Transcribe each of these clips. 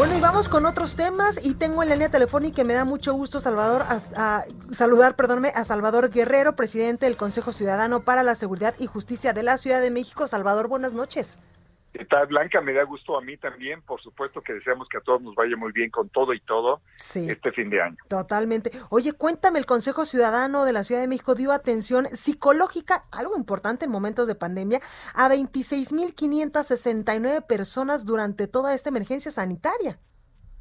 Bueno, y vamos con otros temas y tengo en la línea telefónica y me da mucho gusto Salvador a, saludar, perdónme, a Salvador Guerrero, presidente del Consejo Ciudadano para la Seguridad y Justicia de la Ciudad de México. Salvador, buenas noches. ¿Qué tal, Blanca? Me da gusto a mí también. Por supuesto que deseamos que a todos nos vaya muy bien con todo y todo Sí. este fin de año. Totalmente. Oye, cuéntame, el Consejo Ciudadano de la Ciudad de México dio atención psicológica, algo importante en momentos de pandemia, a 26.569 personas durante toda esta emergencia sanitaria.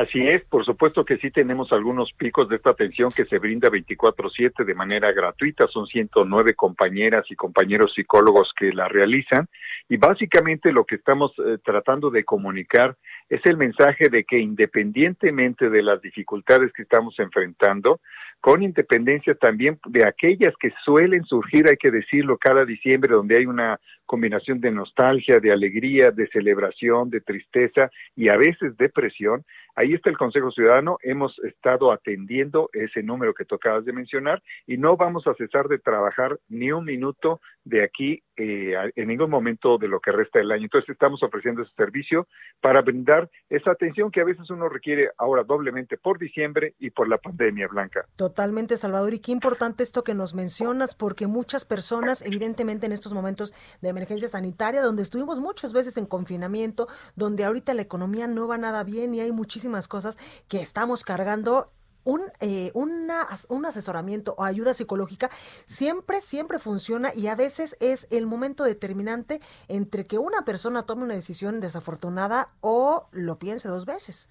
Así es, por supuesto que sí tenemos algunos picos de esta atención que se brinda 24/7 de manera gratuita. Son 109 compañeras y compañeros psicólogos que la realizan y básicamente lo que estamos eh, tratando de comunicar es el mensaje de que independientemente de las dificultades que estamos enfrentando, con independencia también de aquellas que suelen surgir, hay que decirlo, cada diciembre, donde hay una combinación de nostalgia, de alegría, de celebración, de tristeza y a veces depresión. Ahí está el Consejo Ciudadano, hemos estado atendiendo ese número que tú acabas de mencionar y no vamos a cesar de trabajar ni un minuto de aquí eh, en ningún momento de lo que resta del año. Entonces estamos ofreciendo ese servicio para brindar esa atención que a veces uno requiere ahora doblemente por diciembre y por la pandemia, Blanca. Totalmente, Salvador. Y qué importante esto que nos mencionas, porque muchas personas, evidentemente en estos momentos de emergencia sanitaria, donde estuvimos muchas veces en confinamiento, donde ahorita la economía no va nada bien y hay muchísimas cosas que estamos cargando. Un, eh, una, un asesoramiento o ayuda psicológica siempre, siempre funciona y a veces es el momento determinante entre que una persona tome una decisión desafortunada o lo piense dos veces.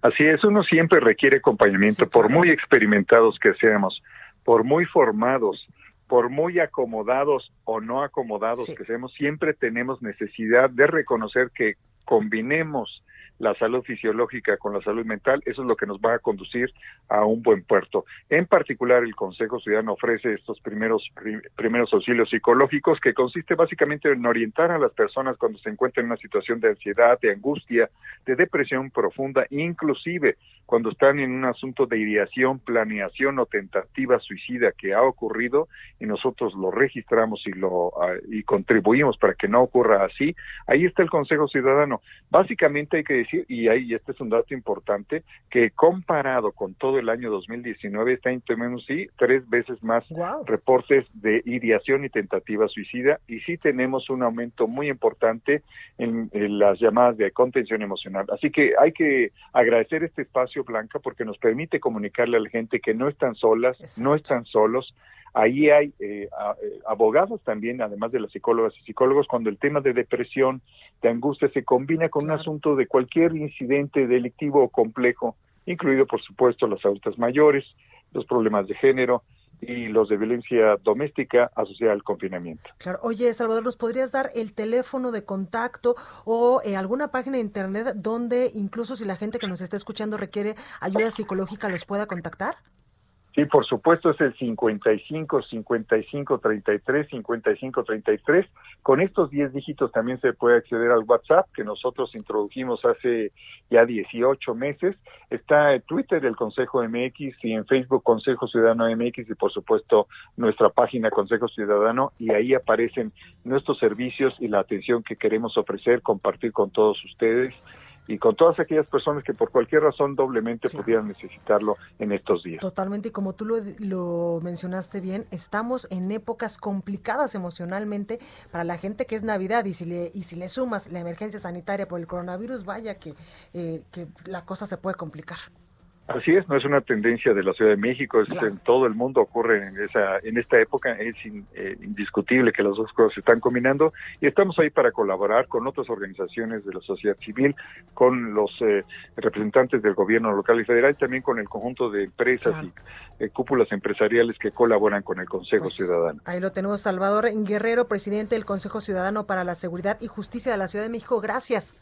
Así es, uno siempre requiere acompañamiento, Sí, por muy experimentados que seamos, por muy formados, por muy acomodados o no acomodados Sí. que seamos, siempre tenemos necesidad de reconocer que combinemos la salud fisiológica con la salud mental, eso es lo que nos va a conducir a un buen puerto. En particular, el Consejo Ciudadano ofrece estos primeros pri- primeros auxilios psicológicos que consiste básicamente en orientar a las personas cuando se encuentran en una situación de ansiedad, de angustia, de depresión profunda, inclusive cuando están en un asunto de ideación, planeación o tentativa suicida que ha ocurrido y nosotros lo registramos y lo ah, y contribuimos para que no ocurra así. Ahí está el Consejo Ciudadano. Básicamente hay que decir y ahí este es un dato importante que comparado con todo el año 2019 está en menos sí tres veces más Wow. reportes de ideación y tentativa suicida y sí tenemos un aumento muy importante en, en las llamadas de contención emocional. Así que hay que agradecer este espacio, Blanca, porque nos permite comunicarle a la gente que no están solas, no están solos. Ahí hay eh, eh, abogados también, además de las psicólogas y psicólogos, cuando el tema de depresión, de angustia se combina con un asunto de cualquier incidente delictivo o complejo, incluido, por supuesto, las adultas mayores, los problemas de género y los de violencia doméstica asociada al confinamiento. Claro. Oye, Salvador, ¿nos podrías dar el teléfono de contacto o eh, alguna página de internet donde incluso si la gente que nos está escuchando requiere ayuda psicológica los pueda contactar? Sí, por supuesto, es el 55 55 33 55 33. Con estos 10 dígitos también se puede acceder al WhatsApp que nosotros introdujimos hace ya 18 meses. Está en Twitter el Consejo MX y en Facebook Consejo Ciudadano MX y por supuesto nuestra página Consejo Ciudadano y ahí aparecen nuestros servicios y la atención que queremos ofrecer, compartir con todos ustedes y con todas aquellas personas que por cualquier razón doblemente pudieran necesitarlo en estos días. Totalmente, y como tú lo, lo mencionaste bien, estamos en épocas complicadas emocionalmente para la gente que es Navidad y si le, y si le sumas la emergencia sanitaria por el coronavirus, vaya que, eh, que la cosa se puede complicar. Así es, no es una tendencia de la Ciudad de México, es en todo el mundo ocurre en esa en esta época, es eh, indiscutible que las dos cosas se están combinando y estamos ahí para colaborar con otras organizaciones de la sociedad civil, con los eh, representantes del gobierno local y federal y también con el conjunto de empresas y eh, cúpulas empresariales que colaboran con el Consejo pues, Ciudadano. Ahí lo tenemos, Salvador Guerrero, presidente del Consejo Ciudadano para la Seguridad y Justicia de la Ciudad de México. Gracias.